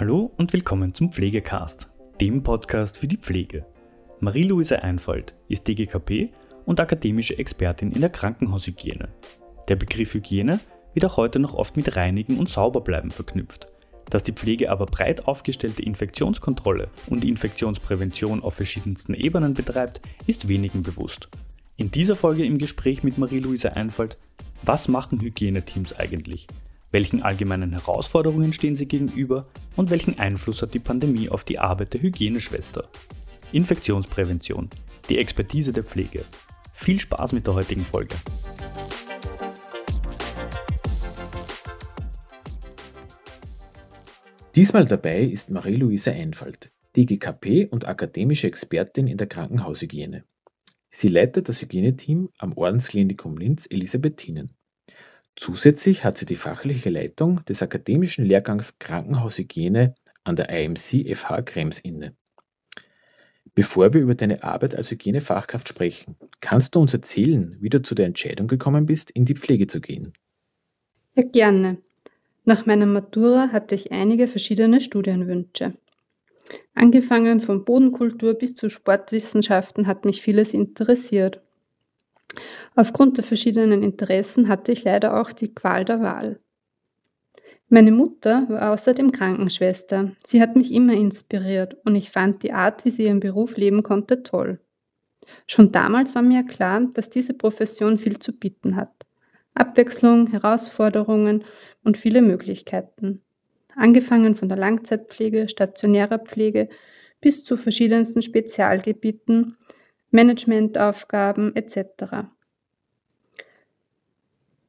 Hallo und willkommen zum Pflegecast, dem Podcast für die Pflege. Marie-Louise Einfalt ist DGKP und akademische Expertin in der Krankenhaushygiene. Der Begriff Hygiene wird auch heute noch oft mit Reinigen und Sauberbleiben verknüpft. Dass die Pflege aber breit aufgestellte Infektionskontrolle und Infektionsprävention auf verschiedensten Ebenen betreibt, ist wenigen bewusst. In dieser Folge im Gespräch mit Marie-Louise Einfalt, was machen Hygieneteams eigentlich? Welchen allgemeinen Herausforderungen stehen sie gegenüber und welchen Einfluss hat die Pandemie auf die Arbeit der Hygieneschwester? Infektionsprävention, die Expertise der Pflege. Viel Spaß mit der heutigen Folge. Diesmal dabei ist Marie-Louise Einfalt, DGKP und akademische Expertin in der Krankenhaushygiene. Sie leitet das Hygieneteam am Ordensklinikum Linz Elisabethinen. Zusätzlich hat sie die fachliche Leitung des akademischen Lehrgangs Krankenhaushygiene an der IMC FH Krems inne. Bevor wir über deine Arbeit als Hygienefachkraft sprechen, kannst du uns erzählen, wie du zu der Entscheidung gekommen bist, in die Pflege zu gehen? Ja, gerne. Nach meiner Matura hatte ich einige verschiedene Studienwünsche. Angefangen von Bodenkultur bis zu Sportwissenschaften hat mich vieles interessiert. Aufgrund der verschiedenen Interessen hatte ich leider auch die Qual der Wahl. Meine Mutter war außerdem Krankenschwester. Sie hat mich immer inspiriert und ich fand die Art, wie sie ihren Beruf leben konnte, toll. Schon damals war mir klar, dass diese Profession viel zu bieten hat. Abwechslung, Herausforderungen und viele Möglichkeiten. Angefangen von der Langzeitpflege, stationärer Pflege bis zu verschiedensten Spezialgebieten, Managementaufgaben etc.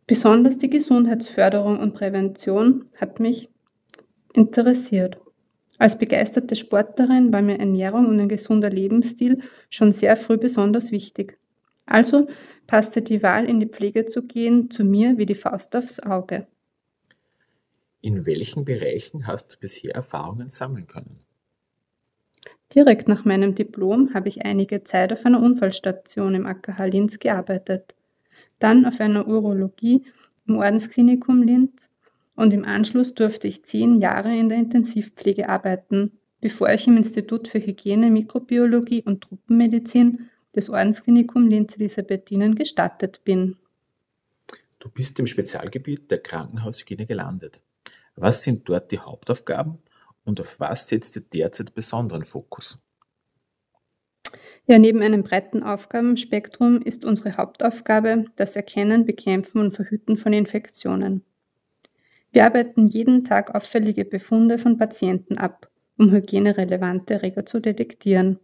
Besonders die Gesundheitsförderung und Prävention hat mich interessiert. Als begeisterte Sportlerin war mir Ernährung und ein gesunder Lebensstil schon sehr früh besonders wichtig. Also passte die Wahl, in die Pflege zu gehen, zu mir wie die Faust aufs Auge. In welchen Bereichen hast du bisher Erfahrungen sammeln können? Direkt nach meinem Diplom habe ich einige Zeit auf einer Unfallstation im AKH Linz gearbeitet, dann auf einer Urologie im Ordensklinikum Linz und im Anschluss durfte ich zehn Jahre in der Intensivpflege arbeiten, bevor ich im Institut für Hygiene, Mikrobiologie und Truppenmedizin des Ordensklinikum Linz Elisabethinen gestartet bin. Du bist im Spezialgebiet der Krankenhaushygiene gelandet. Was sind dort die Hauptaufgaben und auf was setzt ihr derzeit besonderen Fokus? Ja, neben einem breiten Aufgabenspektrum ist unsere Hauptaufgabe das Erkennen, Bekämpfen und Verhüten von Infektionen. Wir arbeiten jeden Tag auffällige Befunde von Patienten ab, um hygienerelevante Erreger zu detektieren.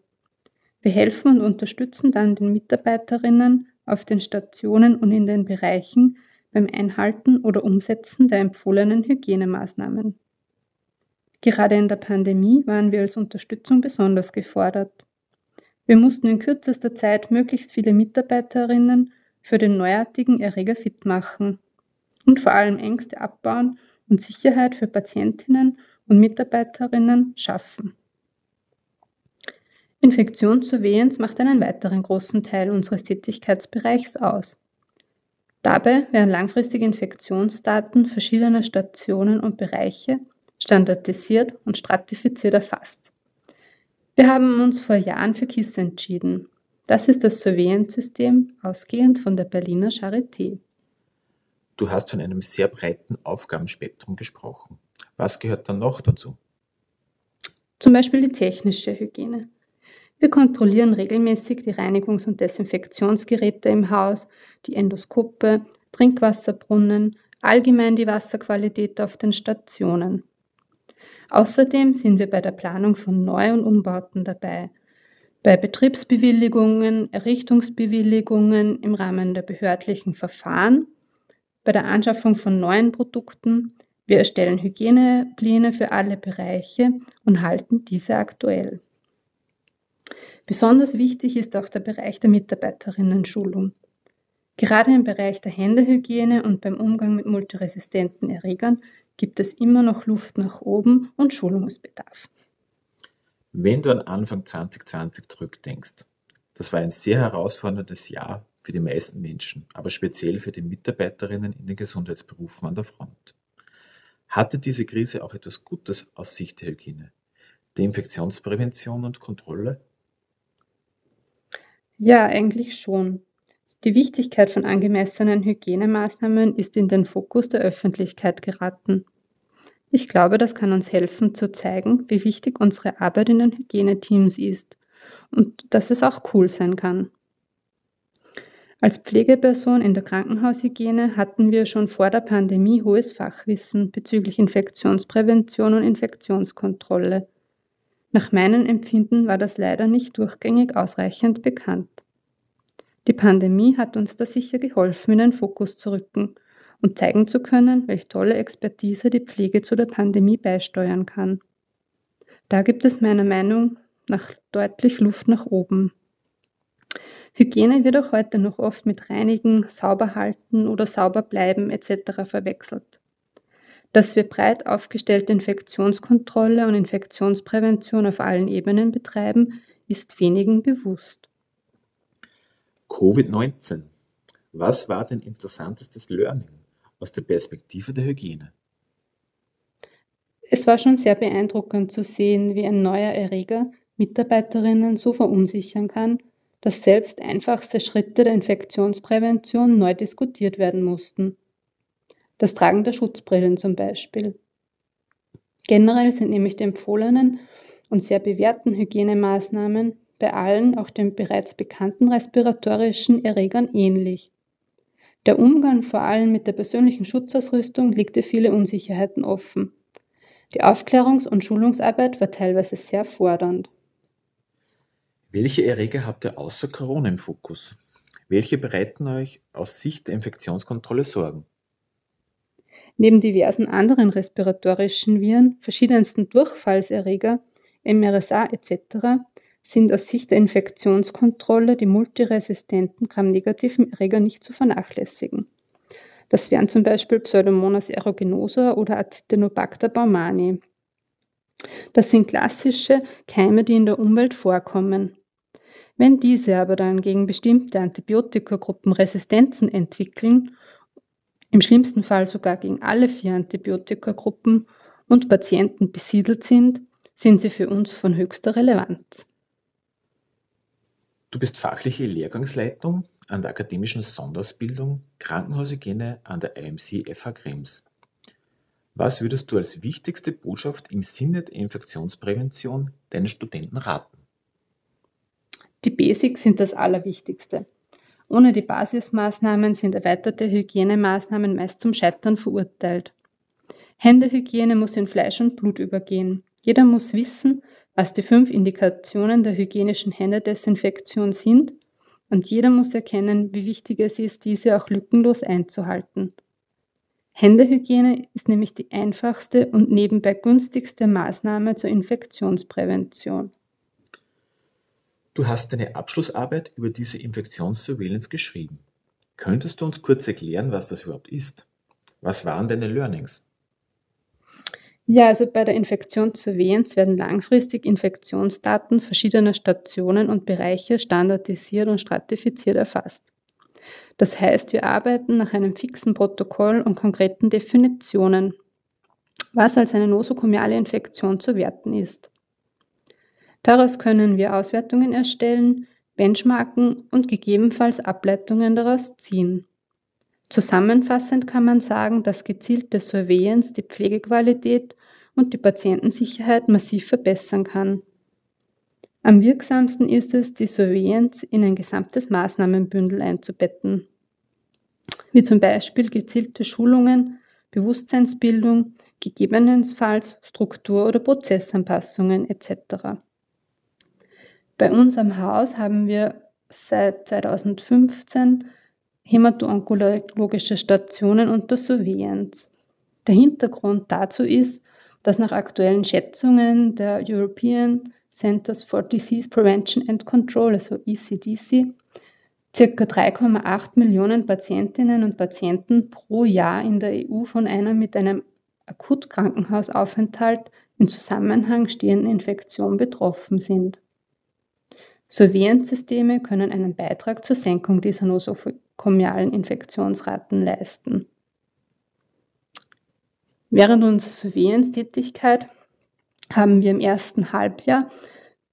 Wir helfen und unterstützen dann den Mitarbeiterinnen auf den Stationen und in den Bereichen beim Einhalten oder Umsetzen der empfohlenen Hygienemaßnahmen. Gerade in der Pandemie waren wir als Unterstützung besonders gefordert. Wir mussten in kürzester Zeit möglichst viele Mitarbeiterinnen für den neuartigen Erreger fit machen und vor allem Ängste abbauen und Sicherheit für Patientinnen und Mitarbeiterinnen schaffen. Infektionssurveillance macht einen weiteren großen Teil unseres Tätigkeitsbereichs aus. Dabei werden langfristige Infektionsdaten verschiedener Stationen und Bereiche standardisiert und stratifiziert erfasst. Wir haben uns vor Jahren für KISS entschieden. Das ist das Surveillance-System, ausgehend von der Berliner Charité. Du hast von einem sehr breiten Aufgabenspektrum gesprochen. Was gehört dann noch dazu? Zum Beispiel die technische Hygiene. Wir kontrollieren regelmäßig die Reinigungs- und Desinfektionsgeräte im Haus, die Endoskope, Trinkwasserbrunnen, allgemein die Wasserqualität auf den Stationen. Außerdem sind wir bei der Planung von Neu- und Umbauten dabei, bei Betriebsbewilligungen, Errichtungsbewilligungen im Rahmen der behördlichen Verfahren, bei der Anschaffung von neuen Produkten. Wir erstellen Hygienepläne für alle Bereiche und halten diese aktuell. Besonders wichtig ist auch der Bereich der Mitarbeiterinnen-Schulung. Gerade im Bereich der Händehygiene und beim Umgang mit multiresistenten Erregern gibt es immer noch Luft nach oben und Schulungsbedarf. Wenn du an Anfang 2020 zurückdenkst, das war ein sehr herausforderndes Jahr für die meisten Menschen, aber speziell für die Mitarbeiterinnen in den Gesundheitsberufen an der Front. Hatte diese Krise auch etwas Gutes aus Sicht der Hygiene? Die Infektionsprävention und Kontrolle? Ja, eigentlich schon. Die Wichtigkeit von angemessenen Hygienemaßnahmen ist in den Fokus der Öffentlichkeit geraten. Ich glaube, das kann uns helfen zu zeigen, wie wichtig unsere Arbeit in den Hygieneteams ist und dass es auch cool sein kann. Als Pflegeperson in der Krankenhaushygiene hatten wir schon vor der Pandemie hohes Fachwissen bezüglich Infektionsprävention und Infektionskontrolle. Nach meinem Empfinden war das leider nicht durchgängig ausreichend bekannt. Die Pandemie hat uns da sicher geholfen, in den Fokus zu rücken und zeigen zu können, welche tolle Expertise die Pflege zu der Pandemie beisteuern kann. Da gibt es meiner Meinung nach deutlich Luft nach oben. Hygiene wird auch heute noch oft mit Reinigen, Sauberhalten oder Sauberbleiben etc. verwechselt. Dass wir breit aufgestellte Infektionskontrolle und Infektionsprävention auf allen Ebenen betreiben, ist wenigen bewusst. Covid-19. Was war dein interessantestes Learning? aus der Perspektive der Hygiene? Es war schon sehr beeindruckend zu sehen, wie ein neuer Erreger Mitarbeiterinnen so verunsichern kann, dass selbst einfachste Schritte der Infektionsprävention neu diskutiert werden mussten. Das Tragen der Schutzbrillen zum Beispiel. Generell sind nämlich die empfohlenen und sehr bewährten Hygienemaßnahmen bei allen, auch den bereits bekannten respiratorischen Erregern ähnlich. Der Umgang vor allem mit der persönlichen Schutzausrüstung legte viele Unsicherheiten offen. Die Aufklärungs- und Schulungsarbeit war teilweise sehr fordernd. Welche Erreger habt ihr außer Corona im Fokus? Welche bereiten euch aus Sicht der Infektionskontrolle Sorgen? Neben diversen anderen respiratorischen Viren, verschiedensten Durchfallserreger, MRSA etc sind aus Sicht der Infektionskontrolle die multiresistenten gramnegativen Erreger nicht zu vernachlässigen. Das wären zum Beispiel Pseudomonas aeruginosa oder Acinetobacter baumani. Das sind klassische Keime, die in der Umwelt vorkommen. Wenn diese aber dann gegen bestimmte Antibiotikagruppen Resistenzen entwickeln, im schlimmsten Fall sogar gegen alle vier Antibiotikagruppen und Patienten besiedelt sind, sind sie für uns von höchster Relevanz. Du bist fachliche Lehrgangsleitung an der akademischen Sonderausbildung Krankenhaushygiene an der IMC FH Krems. Was würdest du als wichtigste Botschaft im Sinne der Infektionsprävention deinen Studenten raten? Die Basics sind das Allerwichtigste. Ohne die Basismaßnahmen sind erweiterte Hygienemaßnahmen meist zum Scheitern verurteilt. Händehygiene muss in Fleisch und Blut übergehen. Jeder muss wissen, was die fünf Indikationen der hygienischen Händedesinfektion sind und jeder muss erkennen, wie wichtig es ist, diese auch lückenlos einzuhalten. Händehygiene ist nämlich die einfachste und nebenbei günstigste Maßnahme zur Infektionsprävention. Du hast deine Abschlussarbeit über diese Infektionssurveillance geschrieben. Könntest du uns kurz erklären, was das überhaupt ist? Was waren deine Learnings? Ja, also bei der Infektionssurveillance werden langfristig Infektionsdaten verschiedener Stationen und Bereiche standardisiert und stratifiziert erfasst. Das heißt, wir arbeiten nach einem fixen Protokoll und konkreten Definitionen, was als eine nosokomiale Infektion zu werten ist. Daraus können wir Auswertungen erstellen, Benchmarken und gegebenenfalls Ableitungen daraus ziehen. Zusammenfassend kann man sagen, dass gezielte Surveillance die Pflegequalität und die Patientensicherheit massiv verbessern kann. Am wirksamsten ist es, die Surveillance in ein gesamtes Maßnahmenbündel einzubetten, wie zum Beispiel gezielte Schulungen, Bewusstseinsbildung, gegebenenfalls Struktur- oder Prozessanpassungen etc. Bei uns am Haus haben wir seit 2015 hämato-onkologische Stationen unter Surveillance. Der Hintergrund dazu ist, dass nach aktuellen Schätzungen der European Centers for Disease Prevention and Control, also ECDC, circa 3,8 Millionen Patientinnen und Patienten pro Jahr in der EU von einer mit einem Akutkrankenhausaufenthalt in Zusammenhang stehenden Infektion betroffen sind. Surveillance-Systeme können einen Beitrag zur Senkung dieser nosokomialen Infektionsraten leisten. Während unserer Surveillance-Tätigkeit haben wir im ersten Halbjahr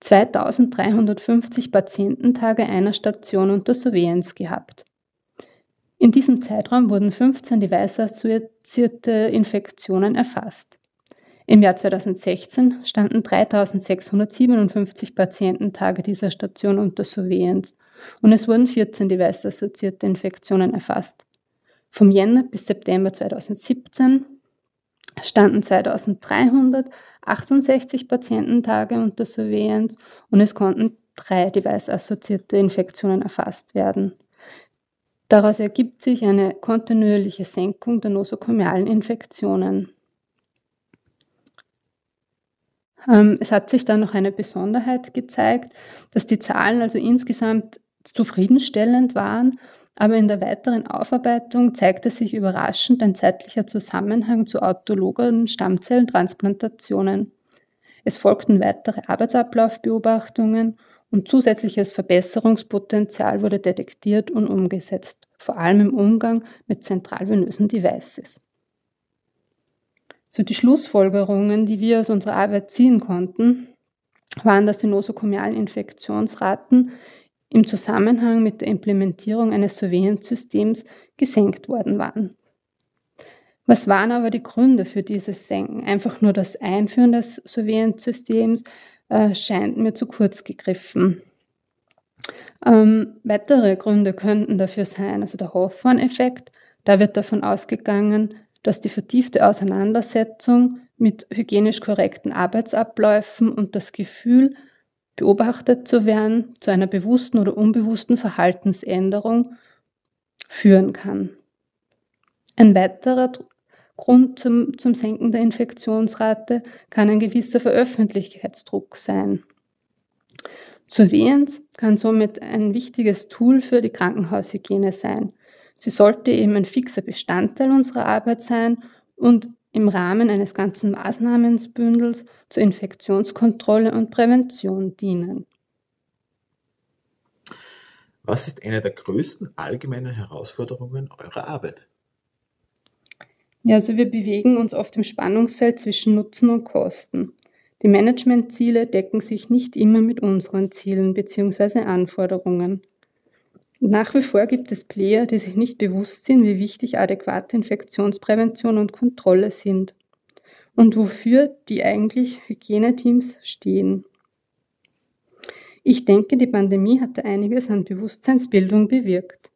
2350 Patiententage einer Station unter Surveillance gehabt. In diesem Zeitraum wurden 15 device-assoziierte Infektionen erfasst. Im Jahr 2016 standen 3657 Patiententage dieser Station unter Surveillance und es wurden 14 device-assoziierte Infektionen erfasst. Vom Jänner bis September 2017 standen 2368 Patiententage unter Surveillance und es konnten drei device-assoziierte Infektionen erfasst werden. Daraus ergibt sich eine kontinuierliche Senkung der nosokomialen Infektionen. Ähm, es hat sich dann noch eine Besonderheit gezeigt, dass die Zahlen also insgesamt zufriedenstellend waren, aber in der weiteren Aufarbeitung zeigte sich überraschend ein zeitlicher Zusammenhang zu autologen Stammzellentransplantationen. Es folgten weitere Arbeitsablaufbeobachtungen und zusätzliches Verbesserungspotenzial wurde detektiert und umgesetzt, vor allem im Umgang mit zentralvenösen Devices. So die Schlussfolgerungen, die wir aus unserer Arbeit ziehen konnten, waren, dass die nosokomialen Infektionsraten im Zusammenhang mit der Implementierung eines Surveillance-Systems gesenkt worden waren. Was waren aber die Gründe für dieses Senken? Einfach nur das Einführen des Surveillance-Systems äh, scheint mir zu kurz gegriffen. Ähm, weitere Gründe könnten dafür sein, also der Hawthorne-Effekt. Da wird davon ausgegangen, dass die vertiefte Auseinandersetzung mit hygienisch korrekten Arbeitsabläufen und das Gefühl, beobachtet zu werden, zu einer bewussten oder unbewussten Verhaltensänderung führen kann. Ein weiterer Grund zum, zum Senken der Infektionsrate kann ein gewisser Veröffentlichkeitsdruck sein. Surveillance kann somit ein wichtiges Tool für die Krankenhaushygiene sein. Sie sollte eben ein fixer Bestandteil unserer Arbeit sein und im Rahmen eines ganzen Maßnahmenbündels zur Infektionskontrolle und Prävention dienen. Was ist eine der größten allgemeinen Herausforderungen eurer Arbeit? Ja, also wir bewegen uns oft im Spannungsfeld zwischen Nutzen und Kosten. Die Managementziele decken sich nicht immer mit unseren Zielen bzw. Anforderungen. Nach wie vor gibt es Player, die sich nicht bewusst sind, wie wichtig adäquate Infektionsprävention und Kontrolle sind und wofür die eigentlich Hygieneteams stehen. Ich denke, die Pandemie hatte einiges an Bewusstseinsbildung bewirkt.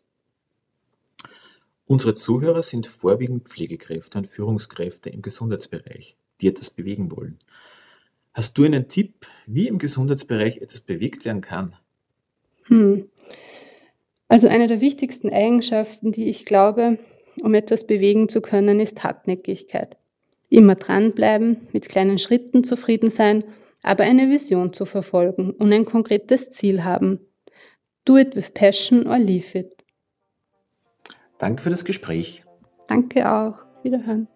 Unsere Zuhörer sind vorwiegend Pflegekräfte und Führungskräfte im Gesundheitsbereich, die etwas bewegen wollen. Hast du einen Tipp, wie im Gesundheitsbereich etwas bewegt werden kann? Hm. Also eine der wichtigsten Eigenschaften, die ich glaube, um etwas bewegen zu können, ist Hartnäckigkeit. Immer dranbleiben, mit kleinen Schritten zufrieden sein, aber eine Vision zu verfolgen und ein konkretes Ziel haben. Do it with passion or leave it. Danke für das Gespräch. Danke auch. Wiederhören.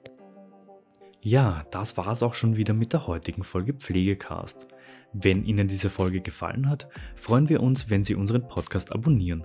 Ja, das war es auch schon wieder mit der heutigen Folge Pflegecast. Wenn Ihnen diese Folge gefallen hat, freuen wir uns, wenn Sie unseren Podcast abonnieren.